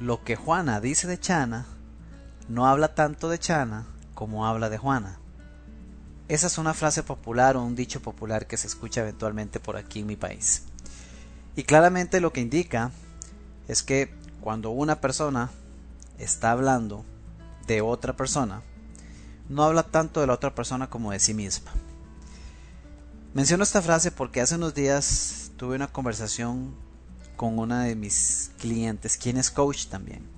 lo que Juana dice de Chana no habla tanto de Chana como habla de Juana. Esa es una frase popular o un dicho popular que se escucha eventualmente por aquí en mi país. Y claramente lo que indica es que cuando una persona está hablando de otra persona, no habla tanto de la otra persona como de sí misma. Menciono esta frase porque hace unos días tuve una conversación con una de mis clientes, quien es coach también.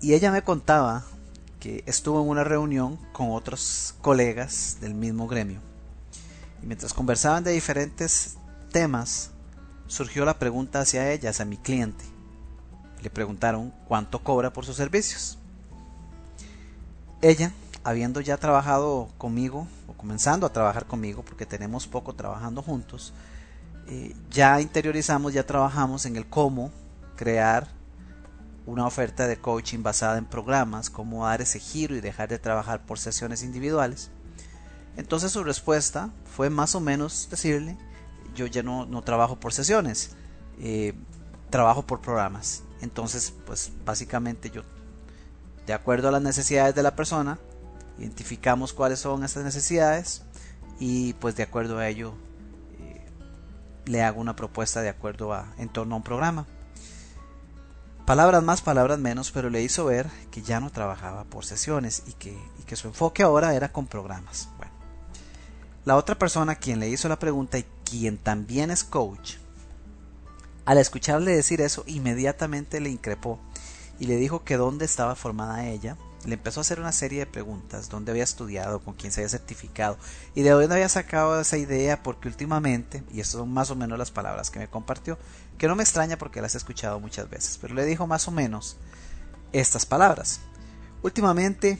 Y ella me contaba que estuvo en una reunión con otros colegas del mismo gremio. Y mientras conversaban de diferentes temas, surgió la pregunta hacia ella, hacia mi cliente. Le preguntaron cuánto cobra por sus servicios. Ella, habiendo ya trabajado conmigo, o comenzando a trabajar conmigo, porque tenemos poco trabajando juntos, eh, ya interiorizamos, ya trabajamos en el cómo crear una oferta de coaching basada en programas, cómo dar ese giro y dejar de trabajar por sesiones individuales. Entonces su respuesta fue más o menos decirle, yo ya no, no trabajo por sesiones, eh, trabajo por programas. Entonces, pues básicamente yo, de acuerdo a las necesidades de la persona, identificamos cuáles son esas necesidades y pues de acuerdo a ello le hago una propuesta de acuerdo a en torno a un programa. Palabras más, palabras menos, pero le hizo ver que ya no trabajaba por sesiones y que, y que su enfoque ahora era con programas. Bueno, la otra persona quien le hizo la pregunta y quien también es coach, al escucharle decir eso, inmediatamente le increpó y le dijo que dónde estaba formada ella, le empezó a hacer una serie de preguntas, dónde había estudiado, con quién se había certificado y de dónde había sacado esa idea, porque últimamente, y estas son más o menos las palabras que me compartió, que no me extraña porque las he escuchado muchas veces, pero le dijo más o menos estas palabras. Últimamente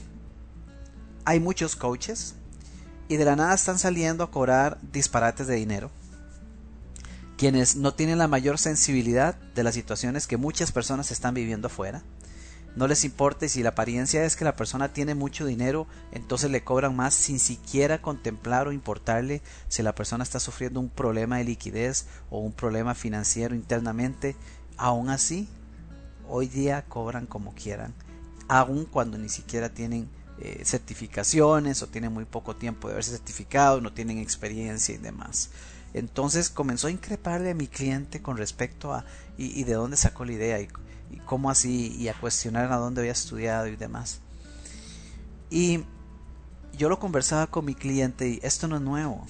hay muchos coaches y de la nada están saliendo a cobrar disparates de dinero, quienes no tienen la mayor sensibilidad de las situaciones que muchas personas están viviendo afuera, no les importa y si la apariencia es que la persona tiene mucho dinero, entonces le cobran más sin siquiera contemplar o importarle si la persona está sufriendo un problema de liquidez o un problema financiero internamente. Aún así, hoy día cobran como quieran, aun cuando ni siquiera tienen eh, certificaciones o tienen muy poco tiempo de haberse certificado, no tienen experiencia y demás. Entonces comenzó a increparle a mi cliente con respecto a y, y de dónde sacó la idea y y cómo así, y a cuestionar a dónde había estudiado y demás. Y yo lo conversaba con mi cliente y esto no es nuevo,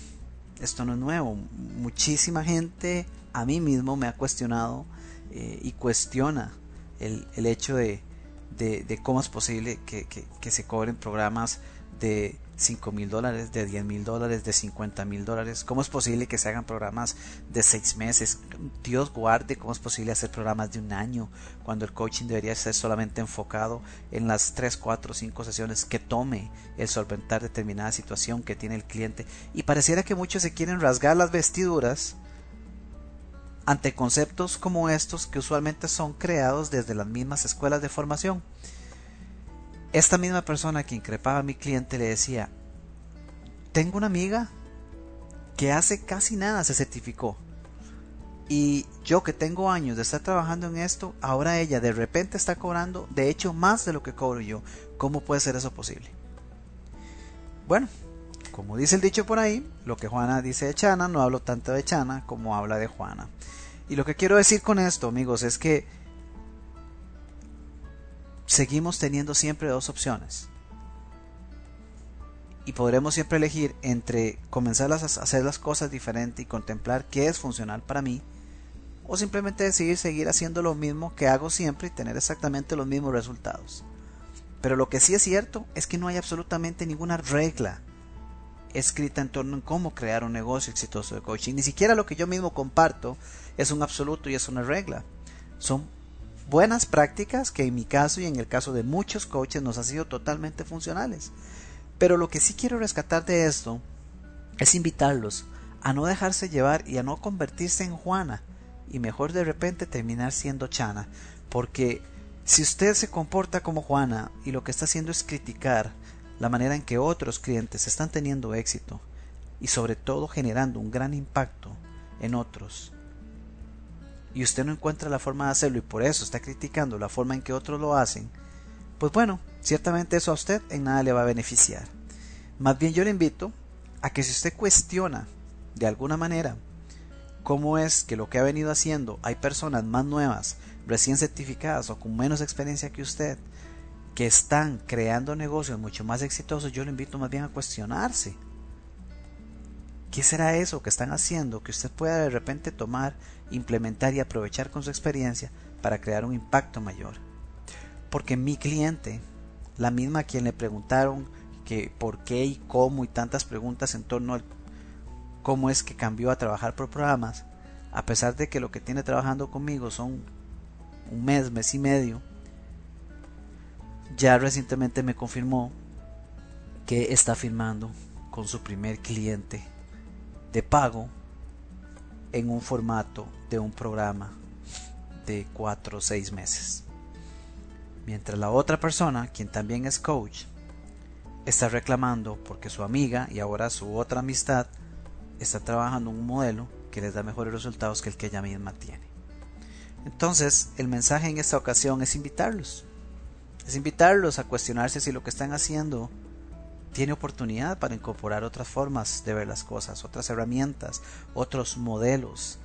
esto no es nuevo. Muchísima gente, a mí mismo me ha cuestionado eh, y cuestiona el, el hecho de, de, cómo es posible que, que se cobren programas de 5 mil dólares, de 10 mil dólares, de 50 mil dólares. ¿Cómo es posible que se hagan programas de 6 meses? Dios guarde, ¿cómo es posible hacer programas de un año cuando el coaching debería ser solamente enfocado en las 3, 4, 5 sesiones que tome el solventar determinada situación que tiene el cliente? Y pareciera que muchos se quieren rasgar las vestiduras ante conceptos como estos que usualmente son creados desde las mismas escuelas de formación. Esta misma persona que increpaba a mi cliente le decía, tengo una amiga que hace casi nada se certificó. Y yo que tengo años de estar trabajando en esto, ahora ella de repente está cobrando, de hecho, más de lo que cobro yo. ¿Cómo puede ser eso posible? Bueno, como dice el dicho por ahí, lo que Juana dice de Chana, no hablo tanto de Chana como habla de Juana. Y lo que quiero decir con esto, amigos, es que seguimos teniendo siempre dos opciones. Y podremos siempre elegir entre comenzar a hacer las cosas diferentes y contemplar qué es funcional para mí, o simplemente decidir seguir haciendo lo mismo que hago siempre y tener exactamente los mismos resultados. Pero lo que sí es cierto es que no hay absolutamente ninguna regla escrita en torno a cómo crear un negocio exitoso de coaching. Ni siquiera lo que yo mismo comparto es un absoluto y es una regla. Son buenas prácticas que en mi caso y en el caso de muchos coaches nos han sido totalmente funcionales. Pero lo que sí quiero rescatar de esto es invitarlos a no dejarse llevar y a no convertirse en Juana y mejor de repente terminar siendo Chana, porque si usted se comporta como Juana y lo que está haciendo es criticar la manera en que otros clientes están teniendo éxito y sobre todo generando un gran impacto en otros, y usted no encuentra la forma de hacerlo y por eso está criticando la forma en que otros lo hacen, pues bueno, ciertamente eso a usted en nada le va a beneficiar. Más bien yo le invito a que si usted cuestiona de alguna manera cómo es que lo que ha venido haciendo hay personas más nuevas, recién certificadas o con menos experiencia que usted, que están creando negocios mucho más exitosos, yo le invito más bien a cuestionarse. ¿Qué será eso que están haciendo que usted pueda de repente tomar, implementar y aprovechar con su experiencia para crear un impacto mayor? Porque mi cliente, la misma a quien le preguntaron que por qué y cómo y tantas preguntas en torno al cómo es que cambió a trabajar por programas, a pesar de que lo que tiene trabajando conmigo son un mes, mes y medio, ya recientemente me confirmó que está firmando con su primer cliente de pago en un formato de un programa de 4 o 6 meses. Mientras la otra persona, quien también es coach, está reclamando porque su amiga y ahora su otra amistad está trabajando un modelo que les da mejores resultados que el que ella misma tiene. Entonces, el mensaje en esta ocasión es invitarlos. Es invitarlos a cuestionarse si lo que están haciendo tiene oportunidad para incorporar otras formas de ver las cosas, otras herramientas, otros modelos.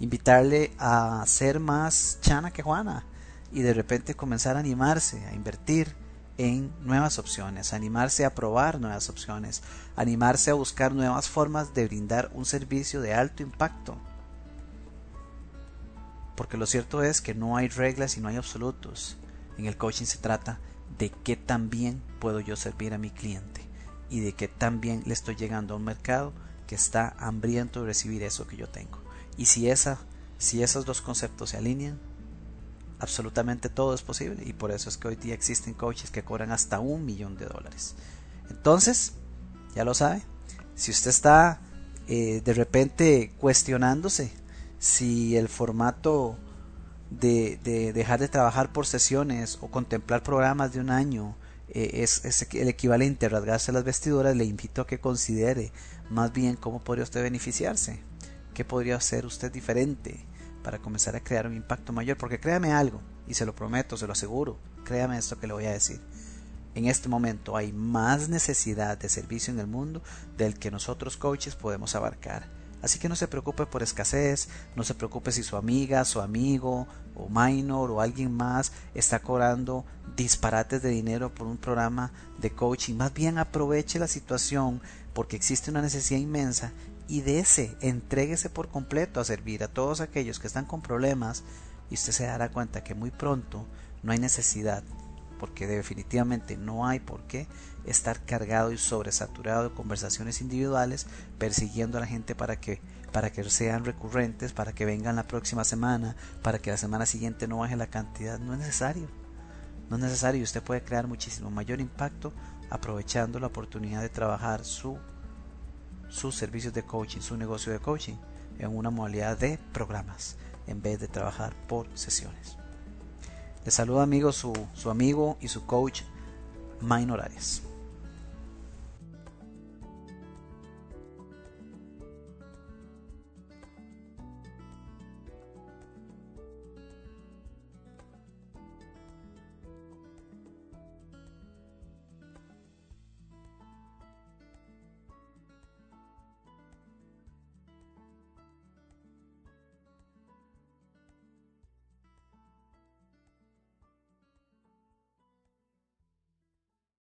Invitarle a ser más chana que Juana y de repente comenzar a animarse, a invertir en nuevas opciones, animarse a probar nuevas opciones, animarse a buscar nuevas formas de brindar un servicio de alto impacto. Porque lo cierto es que no hay reglas y no hay absolutos. En el coaching se trata de qué tan bien puedo yo servir a mi cliente y de qué tan bien le estoy llegando a un mercado que está hambriento de recibir eso que yo tengo. Y si esa si esos dos conceptos se alinean, absolutamente todo es posible y por eso es que hoy día existen coaches que cobran hasta un millón de dólares. Entonces, ya lo sabe, si usted está eh, de repente cuestionándose si el formato de, dejar de trabajar por sesiones o contemplar programas de un año eh, es, es, el equivalente a rasgarse las vestiduras, le invito a que considere más bien cómo podría usted beneficiarse, qué podría hacer usted diferente, para comenzar a crear un impacto mayor. Porque créame algo, y se lo prometo, se lo aseguro, créame esto que le voy a decir. En este momento hay más necesidad de servicio en el mundo del que nosotros coaches podemos abarcar. Así que no se preocupe por escasez, no se preocupe si su amiga, su amigo o minor o alguien más está cobrando disparates de dinero por un programa de coaching. Más bien aproveche la situación porque existe una necesidad inmensa y de ese entréguese por completo a servir a todos aquellos que están con problemas y usted se dará cuenta que muy pronto no hay necesidad porque definitivamente no hay por qué estar cargado y sobresaturado de conversaciones individuales persiguiendo a la gente para que para que sean recurrentes, para que vengan la próxima semana, para que la semana siguiente no baje la cantidad, no es necesario. No es necesario, usted puede crear muchísimo mayor impacto aprovechando la oportunidad de trabajar su sus servicios de coaching, su negocio de coaching en una modalidad de programas en vez de trabajar por sesiones. Les saluda amigos su, su amigo y su coach Main Horarias.